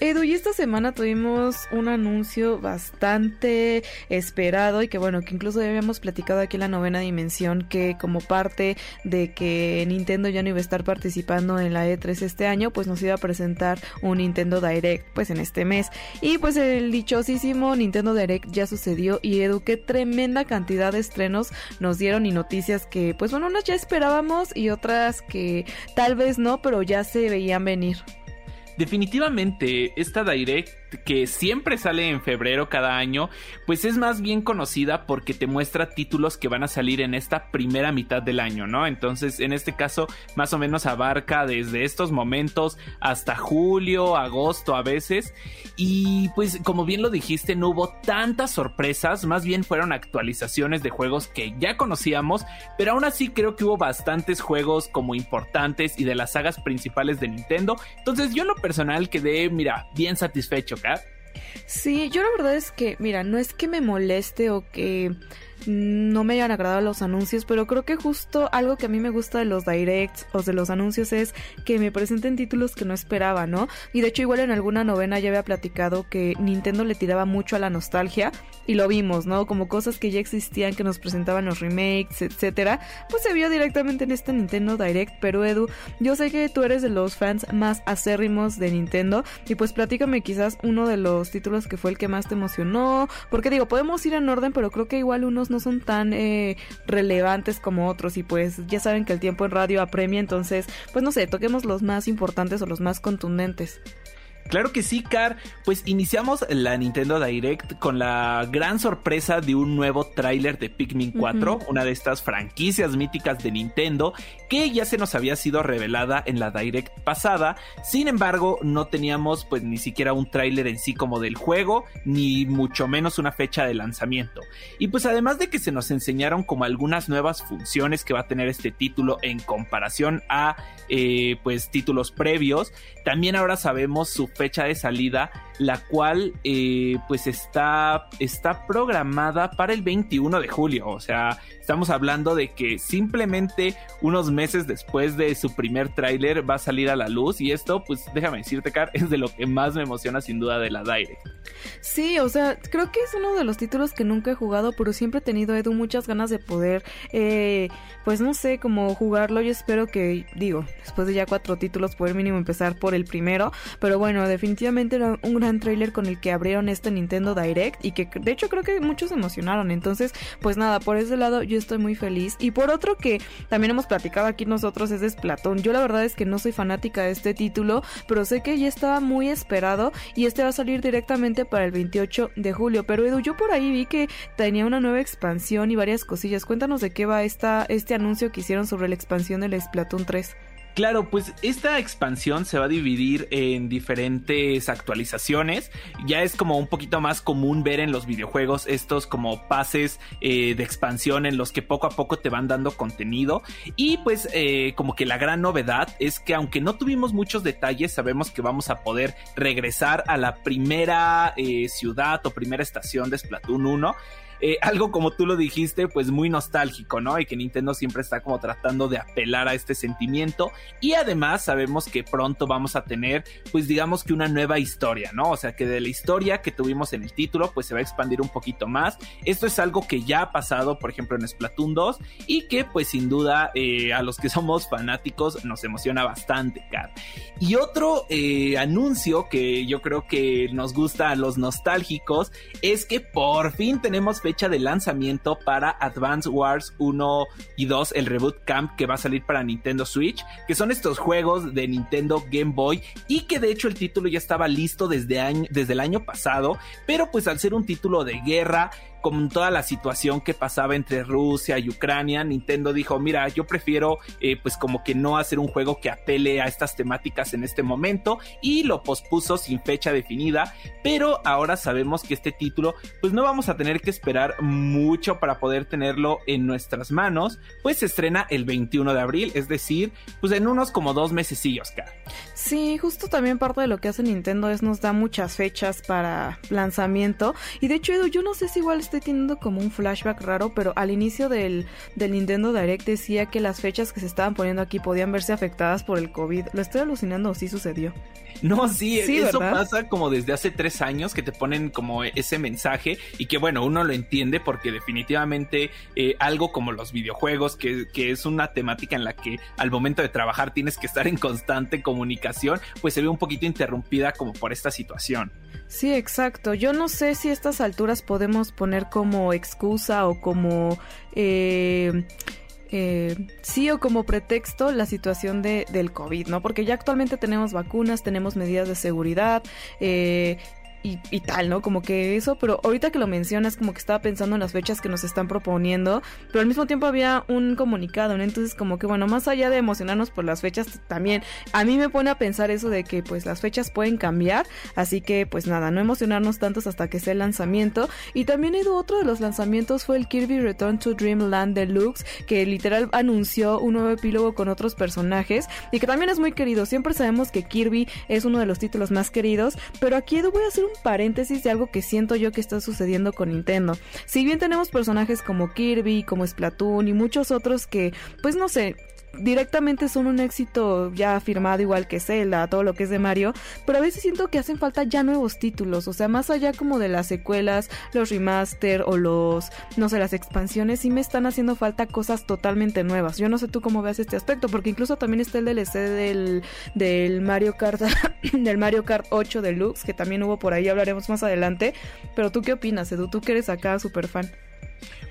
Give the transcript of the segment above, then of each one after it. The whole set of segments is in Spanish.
Edu, y esta semana tuvimos un anuncio bastante esperado y que bueno, que incluso ya habíamos platicado aquí en la novena dimensión que como parte de que Nintendo ya no iba a estar participando en la E3 este año, pues nos iba a presentar un Nintendo Direct pues en este mes. Y pues el dichosísimo Nintendo Direct ya sucedió y Edu, qué tremenda cantidad de estrenos nos dieron y noticias que pues bueno, unas ya esperábamos y otras que tal vez no, pero ya se veían venir. Definitivamente, esta Direct que siempre sale en febrero cada año, pues es más bien conocida porque te muestra títulos que van a salir en esta primera mitad del año, ¿no? Entonces, en este caso, más o menos abarca desde estos momentos hasta julio, agosto a veces. Y pues, como bien lo dijiste, no hubo tantas sorpresas, más bien fueron actualizaciones de juegos que ya conocíamos, pero aún así creo que hubo bastantes juegos como importantes y de las sagas principales de Nintendo. Entonces, yo en lo personal quedé, mira, bien satisfecho Sí, yo la verdad es que, mira, no es que me moleste o que no me hayan agradado los anuncios, pero creo que justo algo que a mí me gusta de los directs o de los anuncios es que me presenten títulos que no esperaba, ¿no? Y de hecho igual en alguna novena ya había platicado que Nintendo le tiraba mucho a la nostalgia y lo vimos, ¿no? Como cosas que ya existían que nos presentaban los remakes, etcétera, pues se vio directamente en este Nintendo Direct, pero Edu, yo sé que tú eres de los fans más acérrimos de Nintendo y pues platícame quizás uno de los títulos que fue el que más te emocionó, porque digo, podemos ir en orden, pero creo que igual unos no son tan eh, relevantes como otros y pues ya saben que el tiempo en radio apremia, entonces pues no sé, toquemos los más importantes o los más contundentes. Claro que sí, Car. Pues iniciamos la Nintendo Direct con la gran sorpresa de un nuevo tráiler de Pikmin 4, una de estas franquicias míticas de Nintendo que ya se nos había sido revelada en la Direct pasada. Sin embargo, no teníamos pues ni siquiera un tráiler en sí como del juego, ni mucho menos una fecha de lanzamiento. Y pues además de que se nos enseñaron como algunas nuevas funciones que va a tener este título en comparación a eh, pues títulos previos, también ahora sabemos su fecha de salida, la cual eh, pues está, está programada para el 21 de julio. O sea, estamos hablando de que simplemente unos meses después de su primer tráiler va a salir a la luz. Y esto, pues déjame decirte, Car, es de lo que más me emociona sin duda de la Direct. Sí, o sea, creo que es uno de los títulos que nunca he jugado, pero siempre he tenido, Edu, muchas ganas de poder, eh, pues no sé, como jugarlo. Yo espero que, digo, después de ya cuatro títulos, poder mínimo empezar por el primero. Pero bueno, definitivamente era un gran tráiler con el que abrieron este Nintendo Direct y que de hecho creo que muchos se emocionaron. Entonces, pues nada, por ese lado yo estoy muy feliz. Y por otro que también hemos platicado aquí nosotros es de Splatoon. Yo la verdad es que no soy fanática de este título, pero sé que ya estaba muy esperado y este va a salir directamente para el 28 de julio. Pero Edu, yo por ahí vi que tenía una nueva expansión y varias cosillas. Cuéntanos de qué va esta, este anuncio que hicieron sobre la expansión del Splatoon 3. Claro, pues esta expansión se va a dividir en diferentes actualizaciones. Ya es como un poquito más común ver en los videojuegos estos como pases eh, de expansión en los que poco a poco te van dando contenido. Y pues eh, como que la gran novedad es que aunque no tuvimos muchos detalles, sabemos que vamos a poder regresar a la primera eh, ciudad o primera estación de Splatoon 1 eh, algo como tú lo dijiste, pues muy nostálgico, ¿no? Y que Nintendo siempre está como tratando de apelar a este sentimiento. Y además sabemos que pronto vamos a tener, pues digamos que una nueva historia, ¿no? O sea, que de la historia que tuvimos en el título, pues se va a expandir un poquito más. Esto es algo que ya ha pasado, por ejemplo, en Splatoon 2 y que pues sin duda eh, a los que somos fanáticos nos emociona bastante, Car. Y otro eh, anuncio que yo creo que nos gusta a los nostálgicos es que por fin tenemos fecha de lanzamiento para Advance Wars 1 y 2, el Reboot Camp que va a salir para Nintendo Switch, que son estos juegos de Nintendo Game Boy y que de hecho el título ya estaba listo desde, año, desde el año pasado, pero pues al ser un título de guerra, con toda la situación que pasaba entre Rusia y Ucrania, Nintendo dijo, mira, yo prefiero eh, pues como que no hacer un juego que apele a estas temáticas en este momento y lo pospuso sin fecha definida, pero ahora sabemos que este título pues no vamos a tener que esperar mucho para poder tenerlo en nuestras manos, pues se estrena el 21 de abril, es decir, pues en unos como dos mesecillos, cara. Sí, justo también parte de lo que hace Nintendo es nos da muchas fechas para lanzamiento y de hecho Edu, yo no sé si igual estoy teniendo como un flashback raro, pero al inicio del, del Nintendo Direct decía que las fechas que se estaban poniendo aquí podían verse afectadas por el COVID. ¿Lo estoy alucinando o sí sucedió? No, sí, eso pasa como desde hace tres años que te ponen como ese mensaje y que bueno, uno lo entiende porque definitivamente eh, algo como los videojuegos, que, que, es una temática en la que al momento de trabajar tienes que estar en constante comunicación, pues se ve un poquito interrumpida como por esta situación. Sí, exacto. Yo no sé si a estas alturas podemos poner como excusa o como... Eh, eh, sí o como pretexto la situación de, del COVID, ¿no? Porque ya actualmente tenemos vacunas, tenemos medidas de seguridad, eh, y, tal, ¿no? Como que eso, pero ahorita que lo mencionas, como que estaba pensando en las fechas que nos están proponiendo, pero al mismo tiempo había un comunicado, ¿no? Entonces como que bueno, más allá de emocionarnos por las fechas, también a mí me pone a pensar eso de que pues las fechas pueden cambiar, así que pues nada, no emocionarnos tantos hasta que sea el lanzamiento. Y también Edu, otro de los lanzamientos fue el Kirby Return to Dreamland Deluxe, que literal anunció un nuevo epílogo con otros personajes y que también es muy querido. Siempre sabemos que Kirby es uno de los títulos más queridos, pero aquí Edu voy a hacer un paréntesis de algo que siento yo que está sucediendo con Nintendo. Si bien tenemos personajes como Kirby, como Splatoon y muchos otros que, pues no sé, directamente son un éxito ya afirmado igual que Zelda, todo lo que es de Mario, pero a veces siento que hacen falta ya nuevos títulos, o sea, más allá como de las secuelas, los remaster o los, no sé, las expansiones, sí me están haciendo falta cosas totalmente nuevas. Yo no sé tú cómo veas este aspecto, porque incluso también está el DLC del, del Mario Kart, del Mario Kart 8 Deluxe, que también hubo por ahí, hablaremos más adelante, pero tú qué opinas, Edu, tú que eres acá súper fan.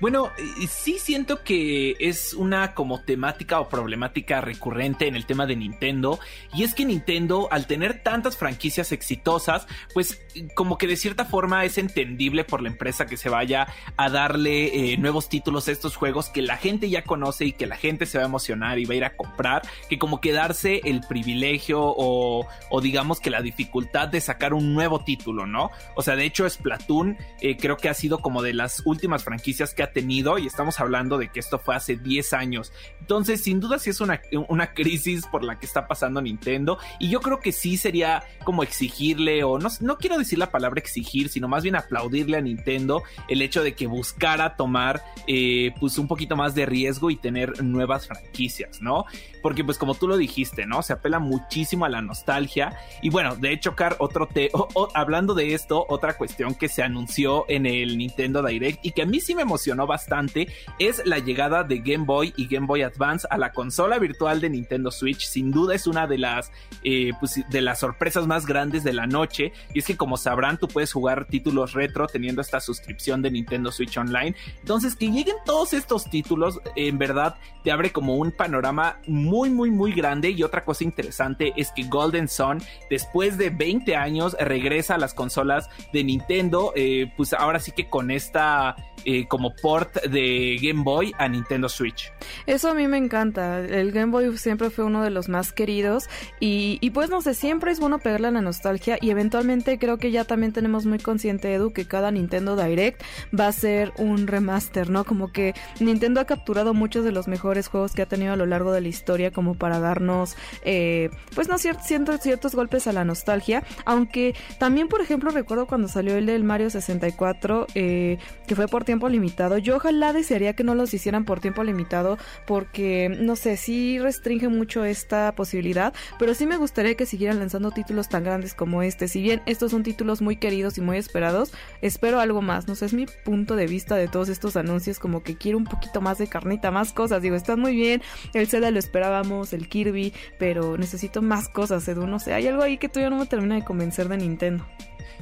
Bueno, sí siento que es una como temática o problemática recurrente en el tema de Nintendo. Y es que Nintendo, al tener tantas franquicias exitosas, pues como que de cierta forma es entendible por la empresa que se vaya a darle eh, nuevos títulos a estos juegos que la gente ya conoce y que la gente se va a emocionar y va a ir a comprar. Que como que darse el privilegio o, o digamos que la dificultad de sacar un nuevo título, ¿no? O sea, de hecho Splatoon eh, creo que ha sido como de las últimas franquicias que ha tenido y estamos hablando de que esto fue hace 10 años. Entonces, sin duda sí es una, una crisis por la que está pasando Nintendo y yo creo que sí sería como exigirle o no, no quiero decir la palabra exigir, sino más bien aplaudirle a Nintendo el hecho de que buscara tomar eh, pues un poquito más de riesgo y tener nuevas franquicias, ¿no? Porque pues como tú lo dijiste, ¿no? Se apela muchísimo a la nostalgia y bueno, de hecho, Car, otro te... hablando de esto, otra cuestión que se anunció en el Nintendo Direct y que a mí sí me emocionó bastante es la llegada de Game Boy y Game Boy Advance a la consola virtual de Nintendo Switch. Sin duda es una de las, eh, pues, de las sorpresas más grandes de la noche. Y es que como sabrán, tú puedes jugar títulos retro teniendo esta suscripción de Nintendo Switch Online. Entonces, que lleguen todos estos títulos, en verdad, te abre como un panorama muy, muy, muy grande. Y otra cosa interesante es que Golden Sun, después de 20 años, regresa a las consolas de Nintendo. Eh, pues ahora sí que con esta, eh, como port de Game Boy a Nintendo Switch. Eso a mí me encanta. El Game Boy siempre fue uno de los más queridos y, pues no sé, siempre es bueno pegarle a la nostalgia y eventualmente creo que ya también tenemos muy consciente, Edu, que cada Nintendo Direct va a ser un remaster, ¿no? Como que Nintendo ha capturado muchos de los mejores juegos que ha tenido a lo largo de la historia como para darnos, eh, pues no ciertos, ciertos golpes a la nostalgia, aunque también, por ejemplo, recuerdo cuando salió el del Mario 64, eh, que fue por tiempo limitado, yo ojalá desearía que no los hicieran por tiempo limitado porque, no sé, sí restringe mucho esta posibilidad, pero sí me gustaría que siguieran lanzando títulos tan grandes como este, si bien estos son títulos muy queridos y muy esperados, espero algo más, no sé, es mi punto de vista de todos estos anuncios, como que quiero un poquito más de carnita, más cosas, digo, están muy bien, el Zelda lo esperábamos, el Kirby, pero necesito más cosas, Edu, no sé, hay algo ahí que todavía no me termina de convencer de Nintendo.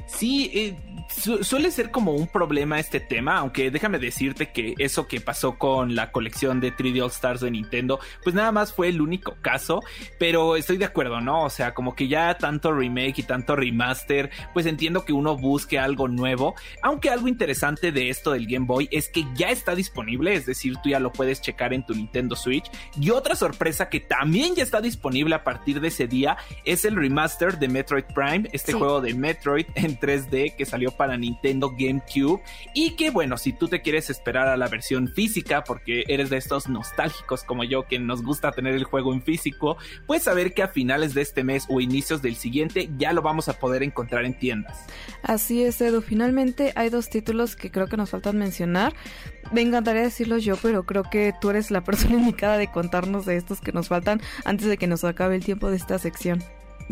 Sí, eh, suele ser como un problema este tema, aunque déjame decirte que eso que pasó con la colección de 3D All Stars de Nintendo, pues nada más fue el único caso, pero estoy de acuerdo, ¿no? O sea, como que ya tanto remake y tanto remaster, pues entiendo que uno busque algo nuevo, aunque algo interesante de esto del Game Boy es que ya está disponible, es decir, tú ya lo puedes checar en tu Nintendo Switch, y otra sorpresa que también ya está disponible a partir de ese día es el remaster de Metroid Prime, este juego de Metroid en 3D que salió para Nintendo GameCube y que bueno, si tú te quieres esperar a la versión física porque eres de estos nostálgicos como yo que nos gusta tener el juego en físico, puedes saber que a finales de este mes o inicios del siguiente ya lo vamos a poder encontrar en tiendas. Así es, Edu. Finalmente hay dos títulos que creo que nos faltan mencionar. Me encantaría decirlos yo, pero creo que tú eres la persona indicada de contarnos de estos que nos faltan antes de que nos acabe el tiempo de esta sección.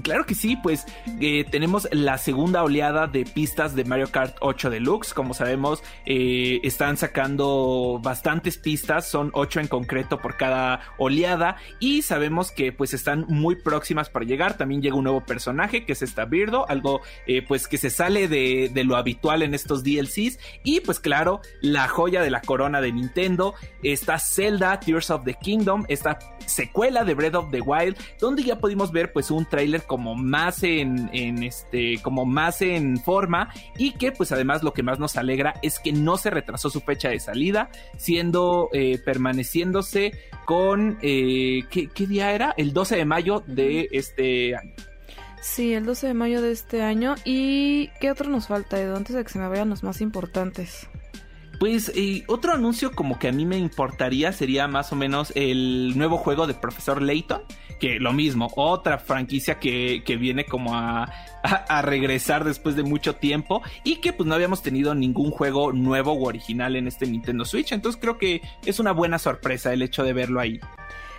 Claro que sí, pues eh, tenemos la segunda oleada de pistas de Mario Kart 8 Deluxe. Como sabemos, eh, están sacando bastantes pistas, son 8 en concreto por cada oleada. Y sabemos que pues están muy próximas para llegar. También llega un nuevo personaje que es esta Birdo, algo eh, pues que se sale de, lo habitual en estos DLCs. Y pues claro, la joya de la corona de Nintendo, está Zelda Tears of the Kingdom, esta secuela de Breath of the Wild, donde ya pudimos ver pues un como más en, en, este, como más en forma y que pues además lo que más nos alegra es que no se retrasó su fecha de salida, siendo eh, permaneciéndose con, eh, ¿qué, ¿qué, día era? El 12 de mayo de este año. Sí, el 12 de mayo de este año. ¿Y qué otro nos falta, Edu? Antes de que se me vayan los más importantes. Pues eh, otro anuncio como que a mí me importaría sería más o menos el nuevo juego de Profesor Layton, que lo mismo, otra franquicia que, que viene como a, a, a, regresar después de mucho tiempo y que pues no habíamos tenido ningún juego nuevo o original en este Nintendo Switch, entonces creo que es una buena sorpresa el hecho de verlo ahí.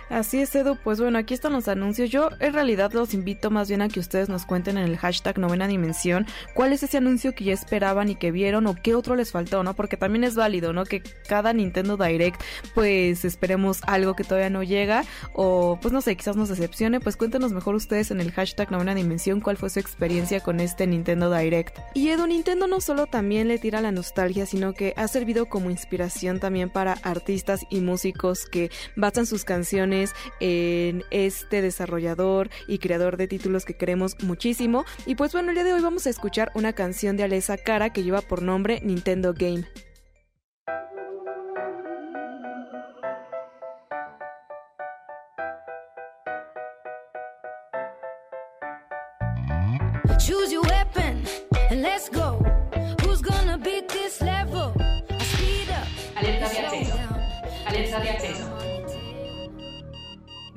Así es, Edu. Pues bueno, aquí están los anuncios. Yo en realidad los invito más bien a que ustedes nos cuenten en el hashtag novena dimensión cuál es ese anuncio que ya esperaban y que vieron o qué otro les faltó, ¿no? Porque también es válido, ¿no? Que cada Nintendo Direct pues esperemos algo que todavía no llega o pues no sé, quizás nos decepcione. Pues cuéntenos mejor ustedes en el hashtag novena dimensión cuál fue su experiencia con este Nintendo Direct. Y Edu, Nintendo no solo también le tira la nostalgia, sino que ha servido como inspiración también para artistas y músicos que basan sus canciones en este desarrollador y creador de títulos que queremos muchísimo. Y pues bueno, el día de hoy vamos a escuchar una canción de Alessa Cara que lleva por nombre Nintendo Game. Choose your weapon and let's go. Who's gonna beat this level? I speed up. Alerta de acceso. Alerta de acceso.